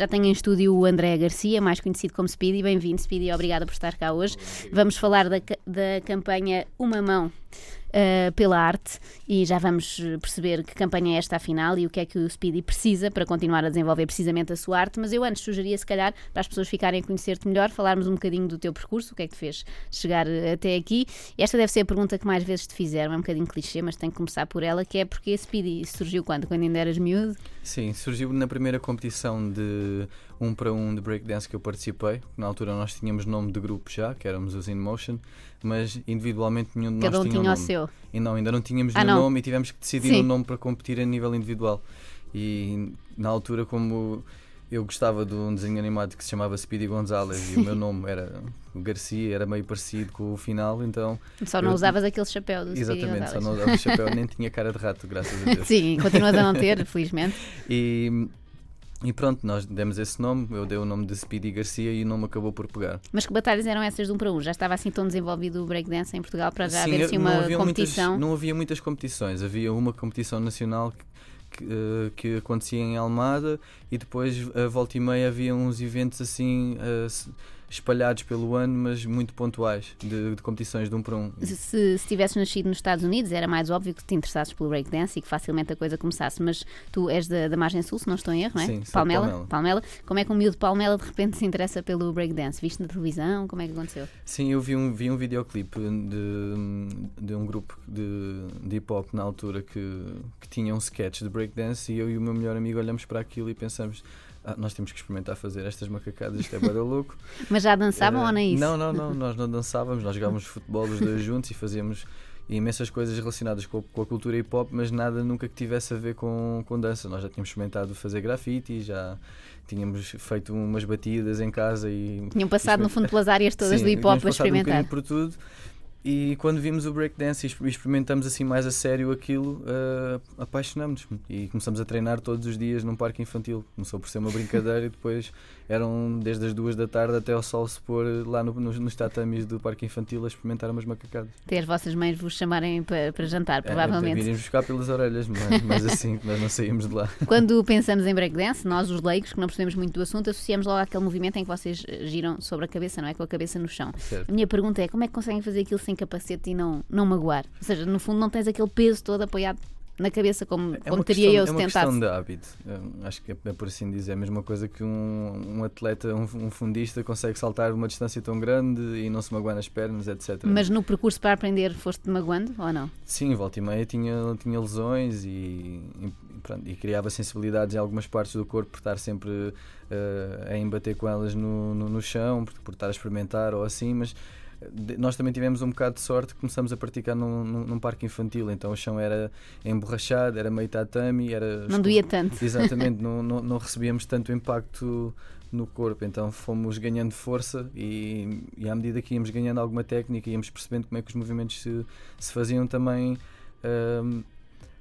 Já tenho em estúdio o André Garcia, mais conhecido como Speedy. Bem-vindo, Speedy, obrigada por estar cá hoje. Vamos falar da, da campanha Uma Mão uh, pela arte e já vamos perceber que campanha é esta afinal e o que é que o Speedy precisa para continuar a desenvolver precisamente a sua arte. Mas eu antes sugeria, se calhar, para as pessoas ficarem a conhecer-te melhor, falarmos um bocadinho do teu percurso, o que é que te fez chegar eh, até aqui. Esta deve ser a pergunta que mais vezes te fizeram, é um bocadinho clichê, mas tenho que começar por ela, que é porque Speedy surgiu quando? Quando ainda eras miúdo? Sim, surgiu na primeira competição de um para um de breakdance que eu participei. Na altura nós tínhamos nome de grupo já, que éramos os In Motion, mas individualmente nenhum de Cada nós um tinha tinha o nome. seu. E não, ainda não tínhamos Ah, nenhum não. nome e tivemos que decidir Sim. um nome para competir a nível individual. E na altura, como eu gostava de um desenho animado que se chamava Speedy Gonzalez e o meu nome era Garcia, era meio parecido com o final, então. Só não Eu- usavas aquele chapéu do Speedy Exatamente, só Gonzalez. não usava o chapéu, nem tinha cara de rato, graças a Deus. Sim, continuas a não ter, felizmente. E, e pronto, nós demos esse nome, eu dei o nome de Speedy Garcia e o nome acabou por pegar. Mas que batalhas eram essas de um para um? Já estava assim tão desenvolvido o breakdance em Portugal para já Sim, haver assim uma competição? Muitas, não havia muitas competições, havia uma competição nacional que, que, eh, que acontecia em Almada e depois a volta e meia havia uns eventos assim eh, s- espalhados pelo ano, mas muito pontuais, de, de competições de um para um. Se, se tivesses nascido nos Estados Unidos, era mais óbvio que te interessasses pelo breakdance e que facilmente a coisa começasse. Mas tu és da, da margem sul, se não estou em erro, não é? Sim, de Palmela, Palmela. Como é que um miúdo de Palmela de repente se interessa pelo breakdance? Viste na televisão? Como é que aconteceu? Sim, eu vi um, vi um videoclipe de, de um grupo de, de hip hop na altura que, que tinha um sketch de breakdance e eu e o meu melhor amigo olhamos para aquilo e pensamos. "Ah, nós temos que experimentar fazer estas macacadas, isto é bada louco. Mas já dançavam Eh, ou nem isso? Não, não, não, nós não dançávamos, nós jogávamos futebol os dois juntos e fazíamos imensas coisas relacionadas com, com a cultura hip hop, mas nada nunca que tivesse a ver com, com dança. Nós já tínhamos experimentado fazer grafite, já tínhamos feito umas batidas em casa e. Tinham passado, no fundo, pelas áreas todas Sim, do hip hop a um experimentar. bocadinho por tudo. E quando vimos o breakdance e exper- experimentamos assim mais a sério aquilo, uh, apaixonamos e começamos a treinar todos os dias num parque infantil. Começou por ser uma brincadeira e depois eram desde as duas da tarde até ao sol se pôr lá no- nos, nos tatamis do parque infantil a experimentar umas macacadas. Até as vossas mães vos chamarem para, para jantar, É, provavelmente. Virem buscar pelas orelhas, mas, mas assim que nós não saímos de lá. Quando pensamos em breakdance, nós, os leigos, que não percebemos muito do assunto, associamos logo àquele movimento em que vocês eh, giram sobre a cabeça, não é? Com a cabeça no chão. Certo. A minha pergunta é como é que conseguem fazer aquilo sem capacete e não, não magoar? Ou seja, no fundo não tens aquele peso todo apoiado na cabeça como, É como uma teria questão, eu é se uma tentasse. questão de hábito. Acho que é, é por assim dizer. É a mesma coisa que um, um atleta, um, um fundista, consegue saltar uma distância tão grande e não se magoar nas pernas, etc. Mas no percurso para aprender foste magoando ou não? Sim, volta e meia tinha, tinha lesões e, e, pronto, e criava sensibilidades em algumas partes do corpo por estar sempre eh, a embater com elas no, no, no chão, por, por estar a experimentar ou assim, mas nós também tivemos um bocado de sorte começamos a praticar num, num, num parque infantil, então o chão era emborrachado, era meio tatami, era Não doía tanto. Exatamente, não, não, não recebíamos tanto impacto no corpo, então fomos ganhando força e, e à medida que íamos ganhando alguma técnica, íamos percebendo como é que os movimentos se, se faziam também. hum,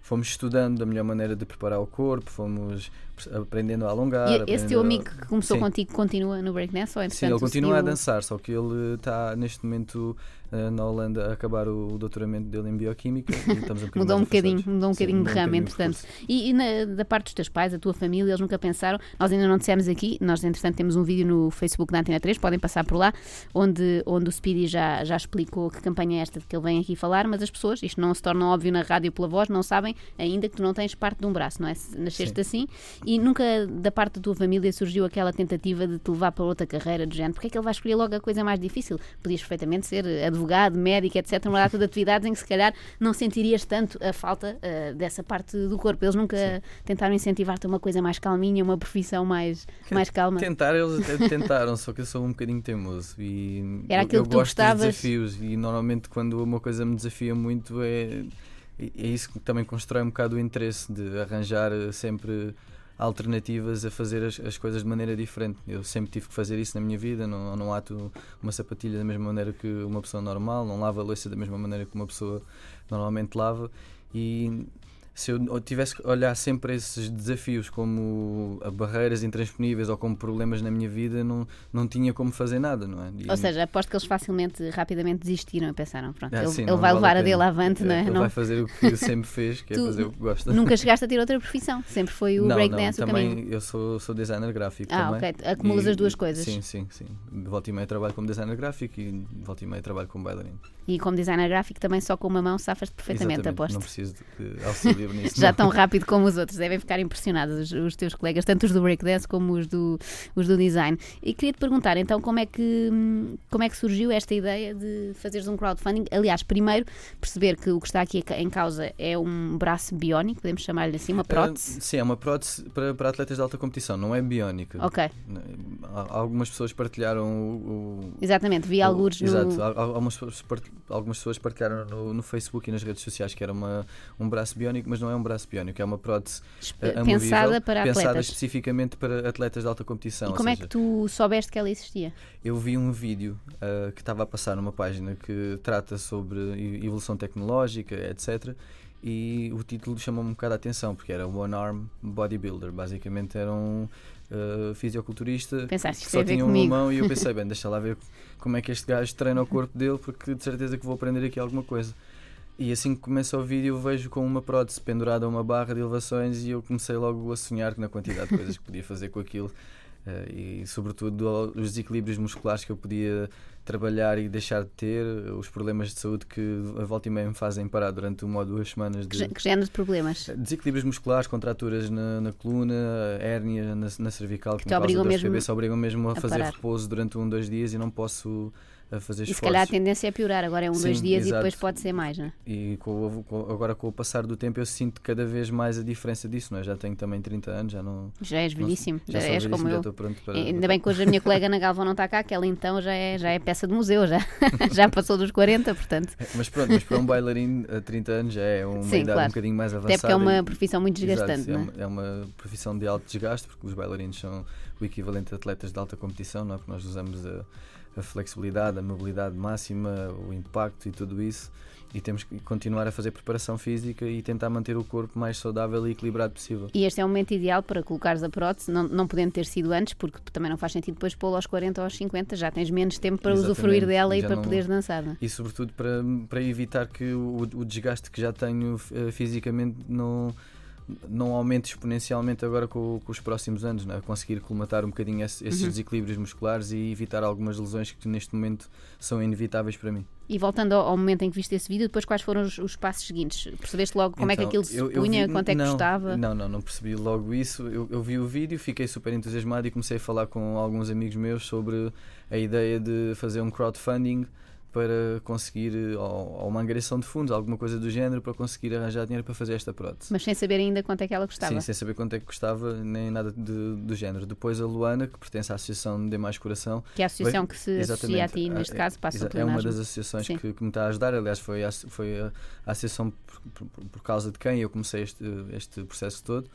fomos estudando a melhor maneira de preparar o corpo, fomos aprendendo a alongar. E esse teu a- amigo que começou Sim. contigo continua no breakdance ou Sim, entretanto ele continua a dançar, só que ele está neste momento eh, na Holanda a acabar o, o doutoramento dele em Bioquímica. estamos um Mudou um bocadinho, mudou um Sim, bocadinho de um ramo, entretanto. E, e na- da parte dos teus pais, a tua família, eles nunca pensaram. Nós ainda não dissemos aqui, nós entretanto temos um vídeo no Facebook da Antena 3, podem passar por lá, onde, onde o Speedy já, já explicou que campanha é esta de que ele vem aqui falar, mas as pessoas, isto não se torna óbvio na rádio pela voz, não sabem ainda que tu não tens parte de um braço, não é? Nasceste assim e nunca da parte da tua família surgiu aquela tentativa de te levar para outra carreira de género. Porque é que ele vai escolher logo a coisa mais difícil? Podias perfeitamente ser advogado, médico, etc. Uma data de atividades em que se calhar não sentirias tanto a falta eh, dessa parte do corpo. Eles nunca tentaram incentivar-te a uma coisa mais calminha, uma profissão mais, mais calma. Tentar, eles até tentaram, só que eu sou um bocadinho teimoso e Era eu, aquilo eu que tu gosto gostavas? dos desafios e normalmente quando uma coisa me desafia muito é, é isso que também constrói um bocado o interesse de arranjar sempre alternativas a fazer as, as coisas de maneira diferente. Eu sempre tive que fazer isso na minha vida, não, não ato uma sapatilha da mesma maneira que uma pessoa normal, não lavo a louça da mesma maneira que uma pessoa normalmente lava e se eu tivesse que olhar sempre esses desafios como barreiras intransponíveis ou como problemas na minha vida, não, não tinha como fazer nada, não é? E, ou seja, aposto que eles facilmente, rapidamente desistiram e pensaram, pronto, ah, ele, sim, ele vai levar a, a dele avante, não é? Ele não... vai fazer o que sempre fez, que é fazer o que gosta. Nunca chegaste a ter outra profissão, sempre foi o breakdance também caminho. eu sou, sou designer gráfico ah, também. ok, acumulas e, as duas coisas. Sim, sim, sim. Volta e meia trabalho como designer gráfico e volta e meia trabalho como bailarino. E como designer gráfico também só com uma mão safas perfeitamente, Exatamente, aposto. Não preciso de auxílio nisso. Já tão rápido como os outros, devem ficar impressionados os, os, teus colegas, tanto os do breakdance como os do, os do design. E queria-te perguntar então como é, que, como é que surgiu esta ideia de fazeres um crowdfunding? Aliás, primeiro perceber que o que está aqui em causa é um braço biónico, podemos chamar-lhe assim, uma prótese? Uh, sim, é uma prótese para, para atletas de alta competição, não é biónica. Ok. Algumas pessoas partilharam o. o Exatamente, vi alguns no. Exato, algumas, algumas pessoas partilharam no, no, Facebook e nas redes sociais que era uma, um braço biónico, mas não é um braço biónico, é uma prótese uh, pensada para pensada atletas. especificamente para atletas de alta competição. E como seja, é que tu soubeste que ela existia? Eu vi um vídeo uh, que estava a passar numa página que trata sobre evolução tecnológica, etc e o título chamou-me um bocado a atenção porque era One Arm Bodybuilder basicamente era um uh, fisioculturista Pensaste, que só tinha uma mão e eu pensei bem deixa lá ver como é que este gajo treina o corpo dele porque de certeza que vou aprender aqui alguma coisa e assim que começa o vídeo eu vejo com uma prótese pendurada a uma barra de elevações e eu comecei logo a sonhar na quantidade de coisas que podia fazer com aquilo uh, e sobretudo os desequilíbrios musculares que eu podia trabalhar e deixar de ter, os problemas de saúde que a volta e meia me fazem parar durante uma ou duas semanas. De, que, género de problemas? Desequilíbrios musculares, contraturas na, na coluna, hérnia na, na cervical, que, que me dor de cabeça, obrigam mesmo a, a fazer parar. repouso durante um, dois dias e não posso a fazer esforços. E se calhar a tendência é piorar, agora é um, Sim, dois dias exato. e depois pode ser mais, não é? E com, com, agora com o passar do tempo eu sinto cada vez mais a diferença disso, não é? Já tenho também 30 anos, já não... Já és velhíssimo, não, já, já és como eu. Já pronto para, Ainda bem que hoje a minha colega na Galvão não está cá, que ela então já é, já é peça de museu, já, já passou dos 40, portanto. É, mas pronto, mas para um bailarino a 30 anos já é uma Sim, idade claro. um bocadinho mais avançada. Até porque é uma profissão muito desgastante, Exato, é? Uma, é uma profissão de alto desgaste, porque os bailarinos são o equivalente a atletas de alta competição, não é? Porque nós usamos a a flexibilidade, a mobilidade máxima, o impacto e tudo isso. E temos que continuar a fazer preparação física e tentar manter o corpo mais saudável e equilibrado possível. E este é o momento ideal para colocares a prótese, não, não podendo ter sido antes, porque também não faz sentido depois pô-lo aos 40 ou aos 50, já tens menos tempo para Exatamente, usufruir dela e já para não- poderes dançar. não é? E sobretudo para, para evitar que o, o desgaste que já tenho eh, fisicamente não, não aumente exponencialmente agora com, com os próximos anos, não é? conseguir colmatar um bocadinho esse- esses Uhum. desequilíbrios musculares e evitar algumas lesões que neste momento são inevitáveis para mim. E voltando ao, ao momento em que viste esse vídeo, depois quais foram os, os passos seguintes? Percebeste logo como é que Então, aquilo se eu- eu punha, vi- quanto é que não, custava? Não, não, não percebi logo isso. Eu, eu vi o vídeo, fiquei super entusiasmado e comecei a falar com alguns amigos meus sobre a ideia de fazer um crowdfunding para conseguir, eh, ou, ou uma angariação de fundos, alguma coisa do género, para conseguir arranjar dinheiro para fazer esta prótese. Mas sem saber ainda quanto é que ela custava. Sim, sem saber quanto é que custava, nem nada de- do género. Depois a Luana, que pertence à Associação de Mais Coração, Que é a associação que se associa a ti, neste Ah, caso, passa exa- o É uma das associações que, que me está a ajudar. Aliás, foi a, foi a, a associação por, por- por causa de quem eu comecei este, este processo todo.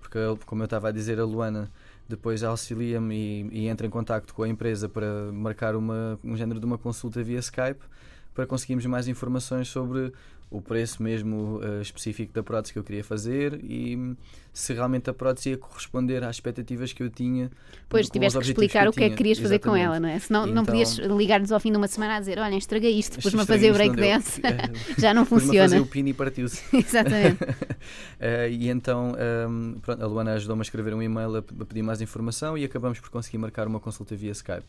Porque, como eu estava a dizer, a Luana depois auxilia-me e, e entra em contacto com a empresa para marcar uma, um género de uma consulta via Skype para conseguirmos mais informações sobre o preço mesmo eh, específico da prótese que eu queria fazer e se realmente a prótese ia corresponder às expectativas que eu tinha. Pois tiveste que explicar o que é que querias tinha. fazer com ela, Exatamente. não é? Senão não Então- podias ligar-nos ao fim de uma semana a dizer: Olha, estraguei isto, pus-me a fazer não deu. breakdance, Eh, já não Pus-me a funciona. fazer o pino e partiu-se. Exatamente. Eh, e então um, pronto, a Luana ajudou-me a escrever um e-mail a pedir mais informação e acabamos por conseguir marcar uma consulta via Skype.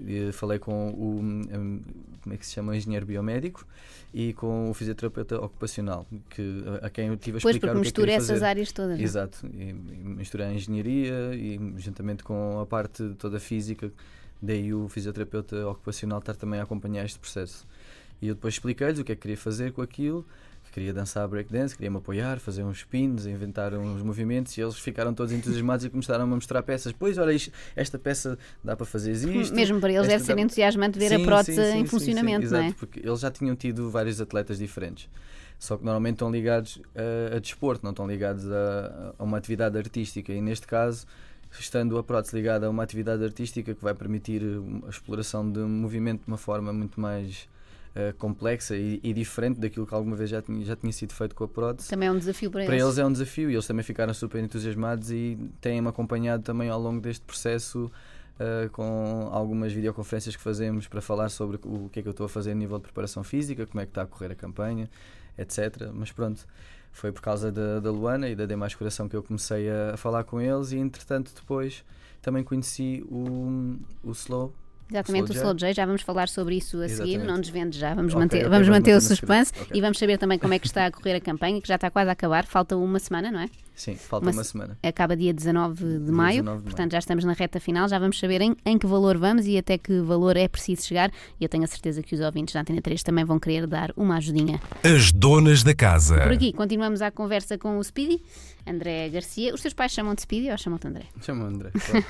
E falei com o um, como é que se chama engenheiro biomédico e com o fisioterapeuta ocupacional que a, a quem eu tive a Pois, explicar porque o que é que mistura essas fazer. áreas todas. é? Exato, e, e misturei a engenharia e juntamente com a parte toda física, daí o fisioterapeuta ocupacional estar também a acompanhar este processo. E eu depois expliquei-lhes o que é que queria fazer com aquilo, que queria dançar breakdance, queria me apoiar, fazer uns spins, inventar uns movimentos e eles ficaram todos entusiasmados e começaram a mostrar peças. Pois, olha, isto- esta peça dá para fazer isto. Mesmo para eles deve ser dá- entusiasmante ver a Sim, prótese sim, sim, em funcionamento, não é? Exato, porque eles já tinham tido vários atletas diferentes. Só que normalmente estão ligados a, a desporto, não estão ligados a, a uma atividade artística. E neste caso, estando a prótese ligada a uma atividade artística que vai permitir a exploração de um movimento de uma forma muito mais uh, complexa e, e, diferente daquilo que alguma vez já tinha, já tinha sido feito com a prótese. Também é um desafio para, para eles. eles. é um desafio e eles também ficaram super entusiasmados e têm-me acompanhado também ao longo deste processo. Uh, com algumas videoconferências que fazemos para falar sobre o que é que eu estou a fazer a nível de preparação física, como é que está a correr a campanha, etc. Mas pronto, foi por causa da, da Luana e da D Mais Coração que eu comecei a, a, falar com eles e entretanto depois também conheci o, o Slow Exatamente, Slow o Slow J, já vamos falar sobre isso a Exatamente. seguir, não desvende já, vamos okay, manter, okay, vamos manter o suspense okay. e vamos saber também como é que está a correr a campanha, que já está quase a acabar, falta uma semana, não é? Sim, falta uma, uma semana. Acaba dia 19 de dia maio, 19 de portanto maio. já estamos na reta final, já vamos saber em, em que valor vamos e até que valor é preciso chegar e eu tenho a certeza que os ouvintes da Antena 3 também vão querer dar uma ajudinha. As donas da casa. Por aqui, continuamos a conversa com o Speedy, André Garcia. Os teus pais chamam-te Speedy ou chamam-te André? Chamam André. Claro.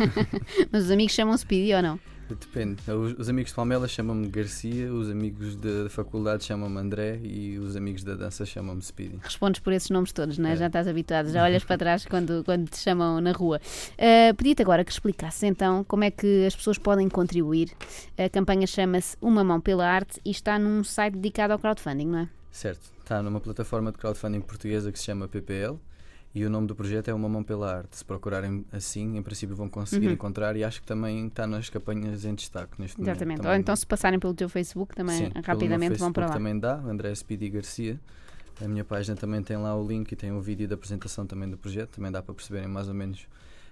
Mas os amigos chamam Speedy ou não? Depende. Os, os amigos de Palmela chamam-me Garcia, os amigos da faculdade chamam-me André e os amigos da dança chamam-me Speedy. Respondes por esses nomes todos, não é? é. Já estás habituado, já olhas para trás quando, quando te chamam na rua. Uh, Pedi-te agora que explicasses então como é que as pessoas podem contribuir. A campanha chama-se Uma Mão pela Arte e está num site dedicado ao crowdfunding, não é? Certo. Está numa plataforma de crowdfunding portuguesa que se chama PPL e o nome do projeto é Uma Mão pela Arte. Se procurarem assim, em princípio vão conseguir uhum. encontrar e acho que também está nas campanhas em destaque neste Exatamente. momento. Ou então se passarem pelo teu Facebook também Sim, rapidamente vão para lá. também dá, André Speedy Garcia. A minha página também tem lá o link e tem um vídeo da apresentação também do projeto. Também dá para perceberem mais ou menos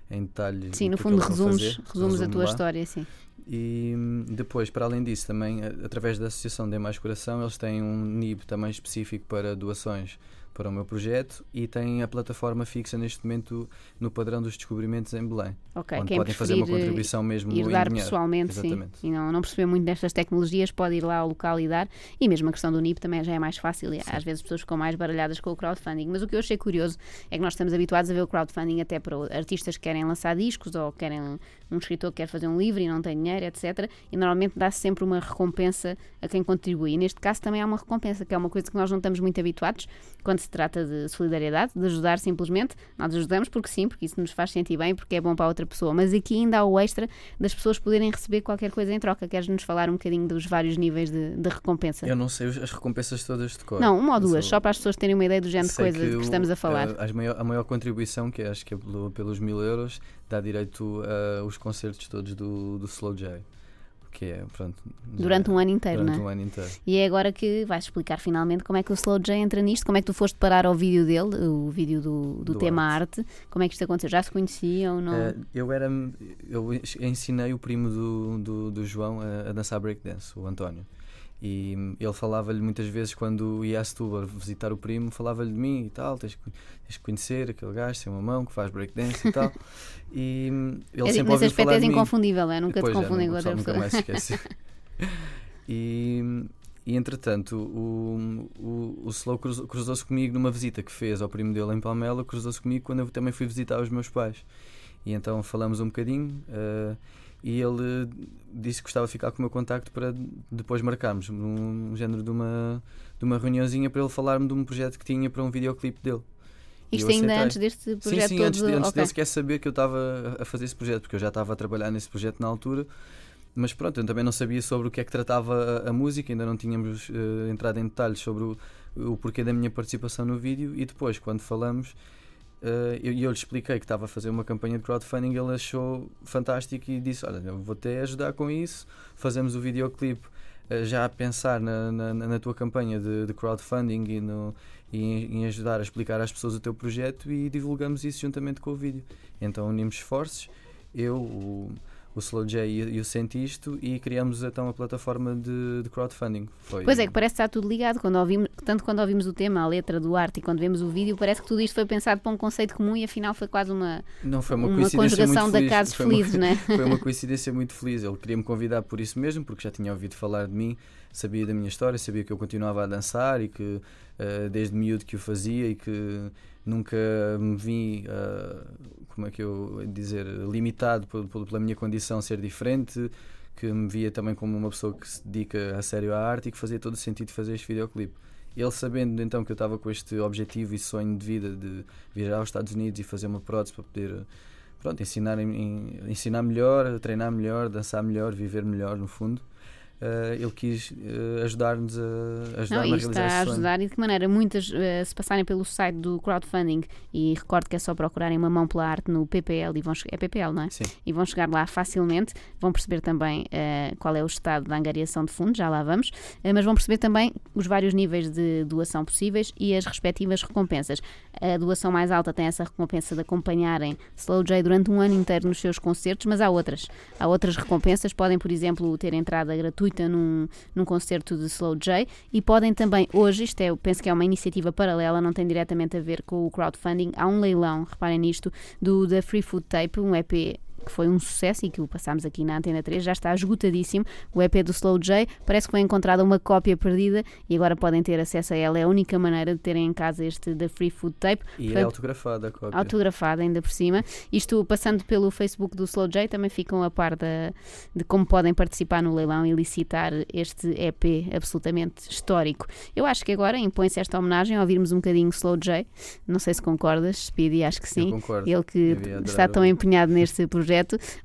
em detalhe. Sim, no fundo resumes, resumes a tua lá. história, sim. E hum, depois, para além disso, também através da Associação de Mais Coração, eles têm um NIB também específico para doações para o meu projeto e tem a plataforma fixa neste momento no padrão dos descobrimentos em Belém. Ok, onde podem fazer uma contribuição mesmo ir dar em pessoalmente, Exatamente. sim. E não, não perceber muito destas tecnologias, pode ir lá ao local e dar. E mesmo a questão do NIP também já é mais fácil. E às vezes as pessoas ficam mais baralhadas com o crowdfunding. Mas o que eu achei curioso é que nós estamos habituados a ver o crowdfunding até para artistas que querem lançar discos ou querem um escritor que quer fazer um livro e não tem dinheiro, etc. E normalmente dá-se sempre uma recompensa a quem contribui. E neste caso também há uma recompensa, que é uma coisa que nós não estamos muito habituados quando se trata de solidariedade, de ajudar simplesmente. Nós ajudamos porque sim, porque isso nos faz sentir bem, porque é bom para a outra pessoa. Mas aqui ainda há o extra das pessoas poderem receber qualquer coisa em troca. Queres-nos falar um bocadinho dos vários níveis de, de, recompensa? Eu não sei as recompensas todas de cor. Não, uma ou duas, só para as pessoas terem uma ideia do género de coisa que, que, estamos a falar. A, a, maior, a maior contribuição, que acho que é pelo, pelos mil euros, dá direito aos concertos todos do, do Slow J que é, pronto, durante um ano inteiro, durante não é? um ano inteiro. E é agora que vais explicar finalmente como é que o Slow J entra nisto, como é que tu foste parar ao vídeo dele, o vídeo do, do, do tema arte. arte. como é que isto aconteceu? Já se conheciam ou não? Uh, eu era, eu ensinei o primo do, do, do João a, a dançar breakdance, o António. E ele falava-lhe muitas vezes, quando ia a Setúbal visitar o primo, falava-lhe de mim e tal, tens, tens que conhecer aquele gajo, tem uma mão que faz breakdance e tal. E ele é, sempre ouviu falar és inconfundível, é? nunca te confundem com outra pessoa. Nunca mais esqueci. e, e entretanto, o, o, o Slow cruzou-se comigo numa visita que fez ao primo dele em Palmela, cruzou-se comigo quando eu também fui visitar os meus pais. E então falamos um bocadinho. Uh, e ele disse que gostava de ficar com o meu contacto para depois marcarmos num género de uma, de uma reuniãozinha para ele falar-me de um projeto que tinha para um videoclipe dele. Isto ainda antes deste projeto sim, sim, antes, antes okay. dele sequer saber que eu estava a fazer esse projeto, porque eu já estava a trabalhar nesse projeto na altura, mas pronto, eu também não sabia sobre o que é que tratava a, a música, ainda não tínhamos uh, entrado em detalhes sobre o, o porquê da minha participação no vídeo, e depois, quando falamos, Uh, eu, eu lhe expliquei que estava a fazer uma campanha de crowdfunding, ele achou fantástico e disse: Olha, eu vou até ajudar com isso. Fazemos o videoclipe uh, já a pensar na, na, na tua campanha de, de crowdfunding e, no, e em, em, ajudar a explicar às pessoas o teu projeto e divulgamos isso juntamente com o vídeo. Então unimos esforços, eu, o, o Slow J e, o Sentisto e criamos então a plataforma de, de crowdfunding. Foi... Pois é, que parece estar tudo ligado. Quando ouvimos, tanto quando ouvimos o tema, a letra do arte e quando vemos o vídeo, parece que tudo isto foi pensado para um conceito comum e afinal foi quase uma, Não, foi uma, uma conjugação de acasos felizes, não é? Foi uma coincidência muito feliz. Ele queria me convidar por isso mesmo, porque já tinha ouvido falar de mim, sabia da minha história, sabia que eu continuava a dançar e que uh, desde miúdo que o fazia e que nunca me vi, uh, como é que eu dizer, limitado por, por, pela minha condição ser diferente, que me via também como uma pessoa que se dedica a sério à arte e que fazia todo o sentido fazer este videoclipe. Ele sabendo então que eu estava com este objetivo e sonho de vida de viajar aos Estados Unidos e fazer uma prótese para poder pronto, ensinar, ensinar melhor, treinar melhor, dançar melhor, viver melhor no fundo, uh, ele quis uh, ajudar-nos a ajudar Não, a e está a ajudar e de que maneira? Muitas, uh, se passarem pelo site do crowdfunding e recordo que é só procurarem uma mão pela arte no PPL e vão é PPL, não é? Sim. E vão chegar lá facilmente, vão perceber também qual é o estado da angariação de fundos, já lá vamos, mas vão perceber também os vários níveis de doação possíveis e as respectivas recompensas. A doação mais alta tem essa recompensa de acompanharem Slow J durante um ano inteiro nos seus concertos, mas há outras. Há outras recompensas, podem, por exemplo, ter entrada gratuita num, num concerto de Slow J. E podem também, hoje, isto é, eu penso que é uma iniciativa paralela, não tem diretamente a ver com o crowdfunding, há um leilão, reparem nisto, do The Free Food Tape, um EP que foi um sucesso e que o passámos aqui na Antena 3, já está esgotadíssimo. O EP do Slow J parece que foi encontrada uma cópia perdida e agora podem ter acesso a ela. É a única maneira de terem em casa este The Free Food Tape. E é Portanto, autografada a cópia. autografada ainda por cima. Isto passando pelo Facebook do Slow J, também ficam a par da- de como podem participar no leilão e licitar este EP absolutamente histórico. Eu acho que agora impõe-se esta homenagem a ouvirmos um bocadinho Slow J. Não sei se concordas, Speedy, acho que sim. Ele que está tão empenhado neste projeto.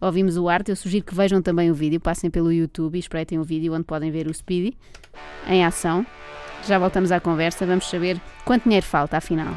Ouvimos o arte. Eu sugiro que vejam também o vídeo. Passem pelo YouTube e espreitem o vídeo onde podem ver o Speedy em ação. Já voltamos à conversa. Vamos saber quanto dinheiro falta, afinal.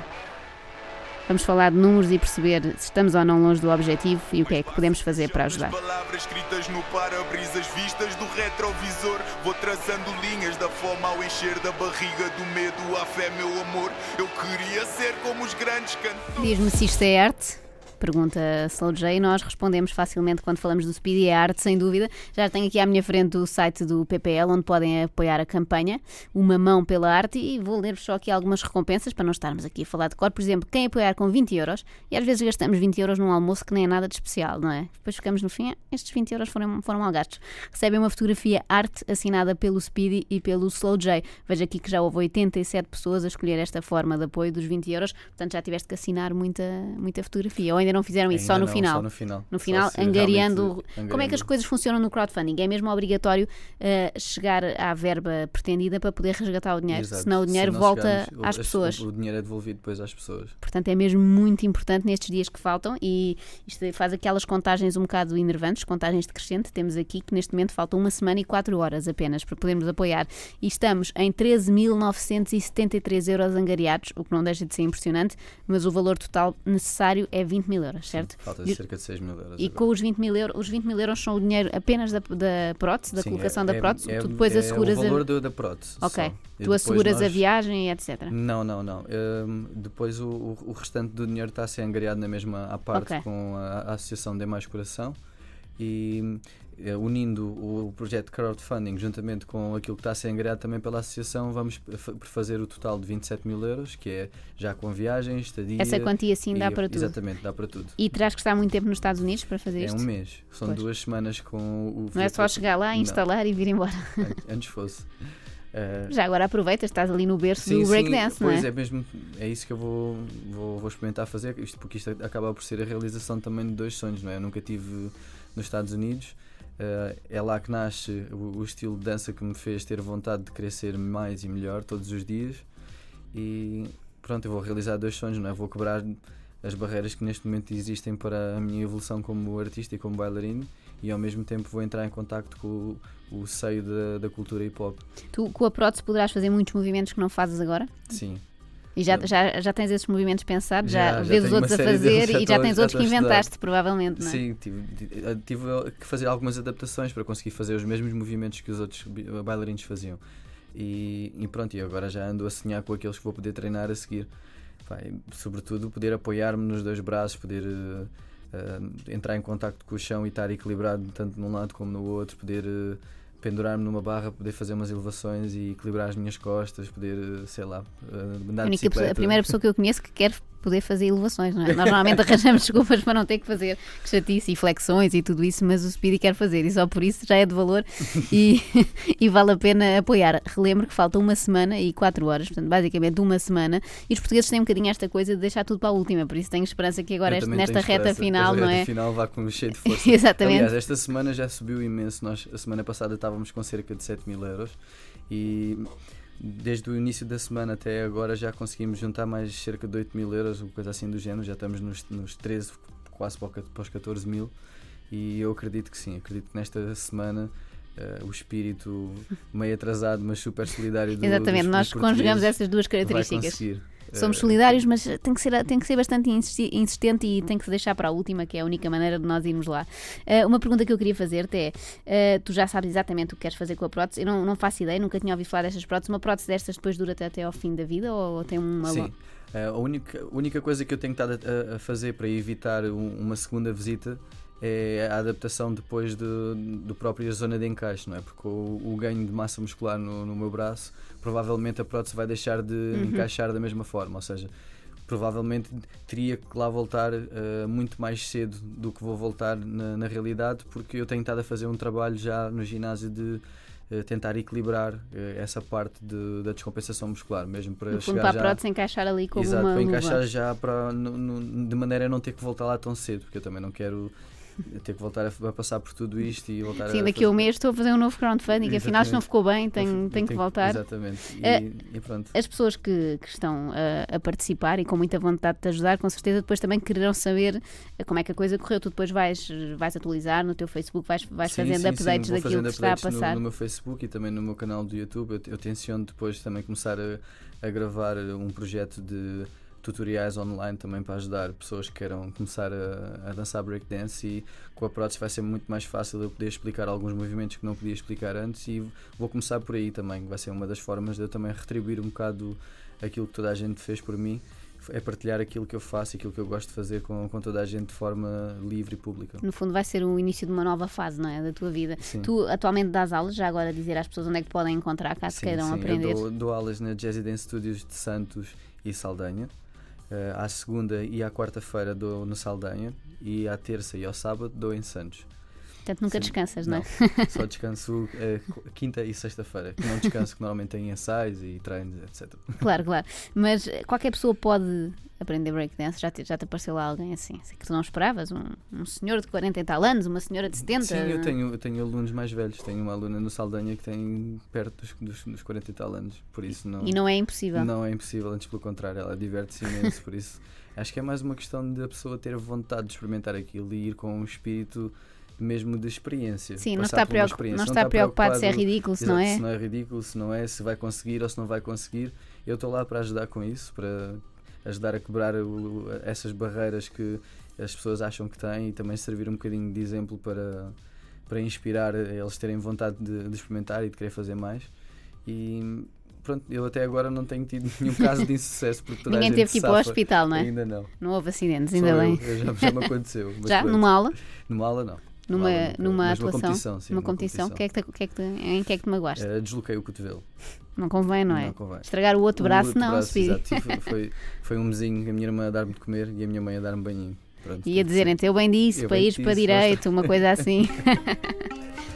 Vamos falar de números e perceber se estamos ou não longe do objetivo e o que é que podemos fazer para ajudar. Palavras escritas no para-brisas vistas do retrovisor. Vou traçando linhas da fome ao encher da barriga do medo. A fé, meu amor. Eu queria ser como os grandes cantores. Diz-me se isto é arte. Pergunta Slow J nós respondemos facilmente quando falamos do Speedy. É arte, sem dúvida. Já tenho aqui à minha frente o site do PPL, onde podem apoiar a campanha. Uma mão pela arte. E vou ler-vos só aqui algumas recompensas para não estarmos aqui a falar de cor. Por exemplo, quem apoiar com 20 euros, e às vezes gastamos 20 euros num almoço que nem é nada de especial, não é? Depois ficamos no fim, "Ah, estes 20 euros foram, foram mal gastos. Recebem uma fotografia arte assinada pelo Speedy e pelo Slow J. Veja aqui que já houve 87 pessoas a escolher esta forma de apoio dos 20 euros, portanto já tiveste que assinar muita, muita fotografia. Ou ainda não fizeram isso, Ainda só no não, final. Só no final. No final, se angariando. Como é que as coisas funcionam no crowdfunding? É mesmo obrigatório eh, chegar à verba pretendida para poder resgatar o dinheiro, Exato. senão o Se dinheiro não volta chegarmos, o- às as- pessoas. O, o dinheiro é devolvido depois às pessoas. Portanto, é mesmo muito importante nestes dias que faltam e isto faz aquelas contagens um bocado enervantes, contagens decrescente. Temos aqui que neste momento faltam uma semana e quatro horas apenas para podermos apoiar. E estamos em 13.973 euros angariados, o que não deixa de ser impressionante, mas o valor total necessário é 20 mil euros, certo? Falta E- cerca de 6 mil euros. E agora. com os 20 mil euros, os 20 mil euros são o dinheiro apenas da, da prótese, da Sim, colocação é- da é- prótese, é- tu depois é asseguras o a. valor do- da prótese. Ok. só. Tu asseguras a nós- viagem e etc. Não, não, não. Hum, depois o, o- restante do dinheiro está a ser angariado na mesma à parte Ok. com a, a Associação Dê Mais Coração e eh, unindo o, projeto de crowdfunding juntamente com aquilo que está a ser angariado também pela Associação, vamos fa- fazer o total de 27 mil euros, que é já com viagens, estadia. Essa quantia sim dá e- para tudo. Exatamente, dá para tudo. E terás que estar muito tempo nos Estados Unidos para fazer É isto? um mês, são Pois. duas semanas com o. Não é só chegar lá, Não. instalar e vir embora. An- Antes fosse. Eh, Já agora aproveitas, estás ali no berço Sim, do sim, breakdance, não é? pois é mesmo, é isso que eu vou, vou, vou experimentar fazer, isto, porque isto acaba por ser a realização também de dois sonhos, não é? Eu nunca tive nos Estados Unidos, eh, é lá que nasce o, o estilo de dança que me fez ter vontade de ser mais e melhor todos os dias e pronto, eu vou realizar dois sonhos, não é? Vou quebrar as barreiras que neste momento existem para a minha evolução como artista e como bailarino e ao mesmo tempo vou entrar em contacto com o, o seio da, da cultura hip hop. Tu com a prótese poderás fazer muitos movimentos que não fazes agora? Sim. E já, já, já tens esses movimentos pensados? Já, Já, vês os outros a fazer deles, e já tens outros que inventaste, provavelmente, não é? Sim, tive, tive- tive que fazer algumas adaptações para conseguir fazer os mesmos movimentos que os outros bi- bailarinos faziam. E, e pronto, e agora já ando a sonhar com aqueles que vou poder treinar a seguir. Vai, sobretudo, poder apoiar-me nos dois braços, poder eh, eh, entrar em contacto com o chão e estar equilibrado tanto num lado como no outro, poder eh, pendurar-me numa barra, poder fazer umas elevações e equilibrar as minhas costas, poder, eh, sei lá, eh, andar A, única pessoa- a primeira pessoa que eu conheço que quer poder fazer elevações, não é? Nós normalmente arranjamos desculpas para não ter que fazer que chatice e flexões e tudo isso, mas o Speedy quer fazer e só por isso já é de valor e, e vale a pena apoiar. Relembro que falta uma semana e quatro horas, portanto, basicamente uma semana, e os portugueses têm um bocadinho esta coisa de deixar tudo para a última, por isso tenho esperança que agora este- nesta reta final, não é? final vá com cheio de força. Exatamente. Aliás, esta semana já subiu imenso. Nós, a semana passada estávamos com cerca de 7 mil euros e desde o início da semana até agora já conseguimos juntar mais cerca de 8 mil euros, uma coisa assim do género. Já estamos nos, nos 13, quase para os 14 mil. E eu acredito que sim, acredito que nesta semana uh, o espírito meio atrasado, mas super solidário do Exatamente, nós conjugamos essas duas vai características. conseguir. Somos Uh, solidários, mas tem que, ser, tem que ser bastante insistente e tem que se deixar para a última, que é a única maneira de nós irmos lá. Uh, uma pergunta que eu queria fazer-te é: uh, tu já sabes exatamente o que queres fazer com a prótese? Eu não, não faço ideia, nunca tinha ouvido falar destas próteses. Uma prótese destas depois dura até, até ao fim da vida ou, ou tem uma. Sim. lo- Eh, a única, a única coisa que eu tenho estado a, a fazer para evitar um- uma segunda visita é a adaptação depois de, do própria zona de encaixe, não é? Porque o, o ganho de massa muscular no, no meu braço, provavelmente a prótese vai deixar de Uhum. encaixar da mesma forma, ou seja, provavelmente teria que lá voltar eh, muito mais cedo do que vou voltar na, na realidade, porque eu tenho estado a fazer um trabalho já no ginásio de eh, tentar equilibrar eh, essa parte de- da descompensação muscular, mesmo para No chegar para a prótese encaixar ali como Exato, uma para luva. encaixar já para, no- no- de maneira a não ter que voltar lá tão cedo, porque eu também não quero ter que voltar a, a passar por tudo isto e voltar Sim, a daqui a um mês estou a fazer um novo crowdfunding, afinal isto não Exatamente. ficou bem, tenho, Eu tenho que voltar. Exatamente. E, Eh, e pronto. As pessoas que, que estão a, a participar e com muita vontade de te ajudar, com certeza depois também quererão saber eh, como é que a coisa correu. Tu depois vais, vais atualizar no teu Facebook, vais, vais Sim, fazendo sim, sim, updates vou daquilo fazendo que está a updates no- passar. No, meu Facebook e também no meu canal do YouTube. Eu, eu tenciono depois também começar a, a gravar um projeto de tutoriais online também para ajudar pessoas que queiram começar a, a dançar breakdance e com a prótese vai ser muito mais fácil eu poder explicar alguns movimentos que não podia explicar antes e vou começar por aí também, vai ser uma das formas de eu também retribuir um bocado aquilo que toda a gente fez por mim é partilhar aquilo que eu faço, aquilo que eu gosto de fazer com, com toda a gente de forma livre e pública. No fundo, vai ser o início de uma nova fase, não é? Da tua vida. Sim. Tu atualmente dás aulas, já agora dizer às pessoas onde é que podem encontrar, caso Sim, queiram sim, aprender. Eu dou, dou aulas na Jazzy Dance Studios de Santos e Saldanha. Eh, à segunda e à quarta-feira dou no Saldanha e à terça e ao sábado dou em Santos. Portanto, nunca Sim. descansas, não é? só descanso eh, qu- quinta e sexta-feira. que Não descanso, que normalmente tem ensaios e treinos, etc. Claro, claro. Mas eh, qualquer pessoa pode aprender breakdance. Já te, já te apareceu lá alguém assim? Sei que tu não esperavas? Um, um senhor de 40 e tal anos, uma senhora de 70? Sim, eu tenho, eu tenho alunos mais velhos. Tenho uma aluna no Saldanha que tem perto dos, dos, dos 40 e tal anos. Por isso não, E não é impossível. não é impossível, antes pelo contrário, ela diverte-se imenso. por isso acho que é mais uma questão da pessoa ter vontade de experimentar aquilo e ir com um espírito mesmo de experiência. Sim, não está, preocup- experiência. não está preocupado se é ridículo, se não é? Se não é ridículo, se não é, se vai conseguir ou se não vai conseguir. Eu estou lá para ajudar com isso, para ajudar a quebrar o- essas barreiras que as pessoas acham que têm e também servir um bocadinho de exemplo para, para inspirar eles terem vontade de, de experimentar e de querer fazer mais. E pronto, eu até agora não tenho tido nenhum caso de insucesso porque toda Ninguém teve que ir para o hospital, não é? Ainda não. Não houve acidentes, Só ainda eu, bem. eu já, já me aconteceu. Já pronto. numa aula, Numa aula não. Numa, numa mas atuação, competição, sim, numa competição, competição. que é que te- que é que te- em que é que te magoaste? Eh, desloquei o cotovelo. Não convém, não é? Não convém. Estragar o outro O braço, outro não, braço, Speedy. Sim, Foi, foi, foi um mesinho, a minha irmã a dar-me de comer e a minha mãe a dar-me banhinho. Pronto, Ia tudo dizerem-te, eu bem disse, Eu para bem para disse, direito, uma coisa assim.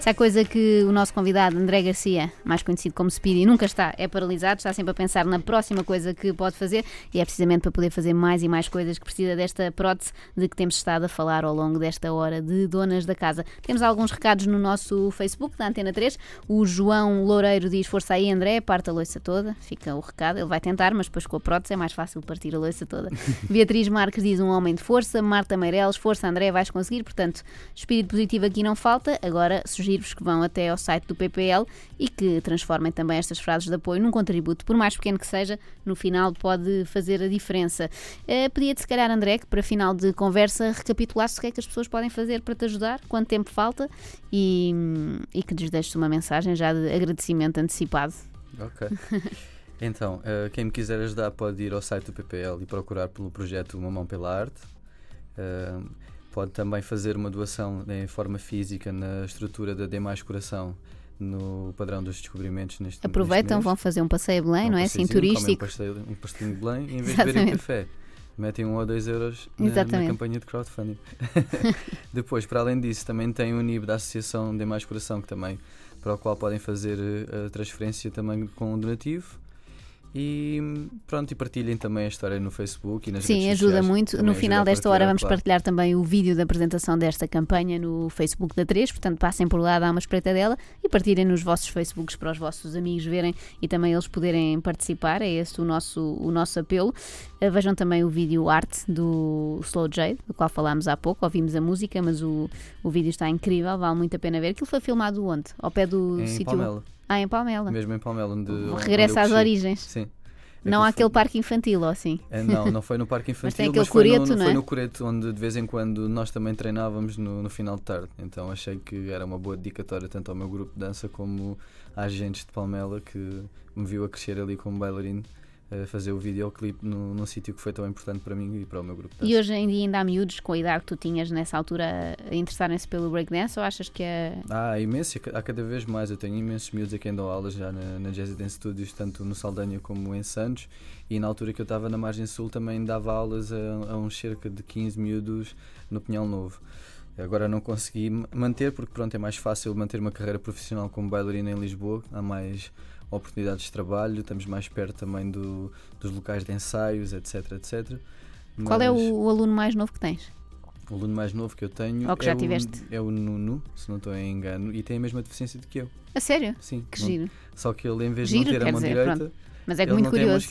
Se há coisa que o nosso convidado, André Garcia, mais conhecido como Speedy, nunca está, é paralisado, está sempre a pensar na próxima coisa que pode fazer e é precisamente para poder fazer mais e mais coisas que precisa desta prótese de que temos estado a falar ao longo desta hora de Donas da Casa. Temos alguns recados no nosso Facebook da Antena 3. O João Loureiro diz: Força aí, André, parte a loiça toda. Fica o recado, ele vai tentar, mas depois com a prótese é mais fácil partir a loiça toda. Beatriz Marques diz: Um homem de força. Marta Meireles, força, André, vais conseguir. Portanto, espírito positivo aqui não falta. Agora sugiro-vos que vão até ao site do PPL e que transformem também estas frases de apoio num contributo, por mais pequeno que seja, no final pode fazer a diferença. Eh, Pedia-te, se calhar, André, que para final de conversa recapitulasse o que é que as pessoas podem fazer para te ajudar, quanto tempo falta e, e que lhes deixes uma mensagem já de agradecimento antecipado. Ok. Então, eh, quem me quiser ajudar pode ir ao site do PPL e procurar pelo projeto Uma Mão pela Arte. Pode também fazer uma doação em forma física na estrutura da D Mais Coração no padrão dos descobrimentos neste Aproveitam, neste vão fazer um passeio a Belém, Dão não um é? Assim, turístico. Um, pastel, um pastelinho de Belém e em vez de beberem café, metem um ou dois euros na, na campanha de crowdfunding. Depois, para além disso, também tem o NIB da Associação de Mais Coração, que também, para o qual podem fazer eh, a transferência também com um donativo. E pronto, e partilhem também a história no Facebook e nas Sim, redes ajuda sociais. muito. Também No ajuda final desta hora vamos claro. partilhar também o vídeo da apresentação desta campanha no Facebook da 3, portanto passem por lá, dá uma espreita dela e partilhem nos vossos Facebooks para os vossos amigos verem e também eles poderem participar. É esse o nosso, o nosso apelo. Eh, Vejam também o vídeo arte do Slow J, do qual falámos há pouco, ouvimos a música, mas o, o vídeo está incrível, vale muito a pena ver. Aquilo foi filmado onde? Ao pé do Em sítio. Palmela, Ah, em Palmela. mesmo em Palmela, onde, onde Regressa eu às origens. Sim. Não há aquele parque infantil, ou assim? É, não, não foi no parque infantil, tem aquele foi, no, coreto, não foi é? no coreto onde de vez em quando nós também treinávamos no, no final de tarde. Então achei que era uma boa dedicatória tanto ao meu grupo de dança como às agentes de Palmela que me viu a crescer ali como bailarino fazer o videoclipe num, num sítio que foi tão importante para mim e para o meu grupo. E hoje em dia ainda há miúdos com a idade que tu tinhas nessa altura a interessarem-se pelo breakdance ou achas que é. Há imenso, há cada vez mais. Eu tenho imensos miúdos a quem dou aulas já na, na Jazz Dance Studios, tanto no Saldanha como em Santos. E na altura que eu estava na Margem Sul também dava aulas a, a uns cerca de 15 miúdos no Pinhal Novo. Agora não consegui ma- manter porque pronto, é mais fácil manter uma carreira profissional como bailarina em Lisboa. Há mais oportunidades de trabalho, estamos mais perto também do, dos locais de ensaios, etc, etc. Qual é Mas o, o aluno mais novo que tens? o aluno mais novo que eu tenho Ou que já é, tiveste? O, é o Nuno, se não estou em engano, e tem a mesma deficiência do que eu. A sério? Sim. Que não- giro. Só que ele, em vez Giro, de não ter a mão dizer, direita, pronto. Mas é que ele muito curioso.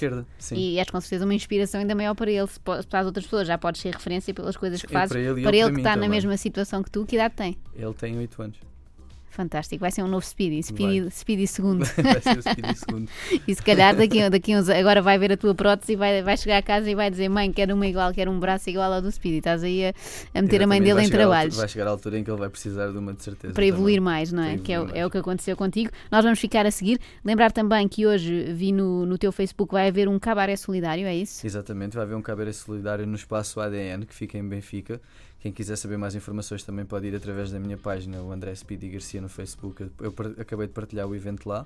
E és com certeza uma inspiração ainda maior para ele, se para as outras pessoas. Já podes ser referência pelas coisas que É fazes. para ele para ele para que mim está na também. mesma situação que tu, que idade tem? Ele tem 8 anos. Fantástico, vai ser um novo Speedy, Speedy, Speedy segundo. Vai ser o Speedy segundo. E se calhar daqui, a- daqui a uns agora vai ver a tua prótese e vai, vai chegar a casa e vai dizer: Mãe, quero uma igual, quero um braço igual ao do Speedy. Estás aí a, a meter a mãe Exatamente, dele vai em altura- trabalhos. Vai chegar à altura em que ele vai precisar de uma de certeza. para evoluir também. mais, não é? Que é, é o que aconteceu contigo. Nós vamos ficar a seguir. Lembrar também que hoje vi no, no teu Facebook vai haver um cabaré solidário, é isso? Exatamente, vai haver um cabaré solidário no espaço ADN que fica em Benfica. Quem quiser saber mais informações também pode ir através da minha página, o André Speedy Garcia no Facebook. Eu acabei de partilhar o evento lá.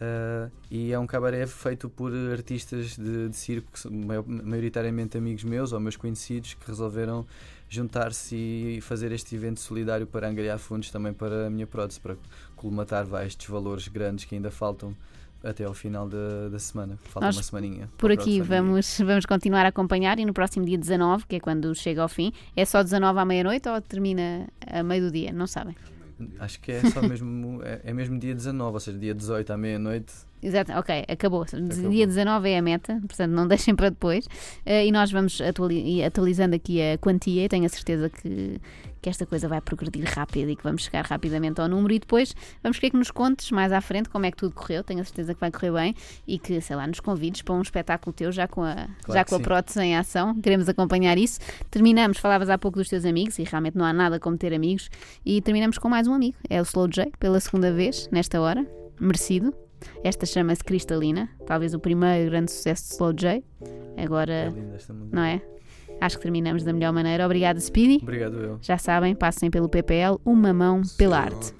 Ah, e é um cabaré feito por artistas de, de circo, que são maior- maioritariamente amigos meus ou meus conhecidos, que resolveram juntar-se e fazer este evento solidário para angariar fundos também para a minha prótese, para colmatar estes valores grandes que ainda faltam até ao final da, da semana. Falta Nós, uma semaninha. Por aqui vamos, vamos continuar a acompanhar e no próximo dia 19, que é quando chega ao fim, é só 19 à meia-noite ou termina a meio do dia? Não sabem. Acho que é só mesmo, é, é mesmo dia 19, ou seja, dia 18 à meia-noite. Exato, ok, acabou. Acabou. Dia 19 é a meta, portanto não deixem para depois. Eh, e nós vamos atuali- atualizando aqui a quantia e tenho a certeza que, que esta coisa vai progredir rápido e que vamos chegar rapidamente ao número. E depois vamos querer que nos contes mais à frente como é que tudo correu. Tenho a certeza que vai correr bem e que, sei lá, nos convides para um espetáculo teu já com a, já que com a prótese em ação. Queremos acompanhar isso. Terminamos, falavas há pouco dos teus amigos e realmente não há nada como ter amigos. E terminamos com mais um amigo, é o Slow J, pela segunda vez nesta hora. Merecido. Esta chama-se Cristalina, talvez o primeiro grande sucesso de Slow J. É Agora, linda esta música. não é? Acho que terminamos da melhor maneira. Obrigada, Speedy. Obrigado, eu. Já sabem, passem pelo PPL, uma mão pela arte.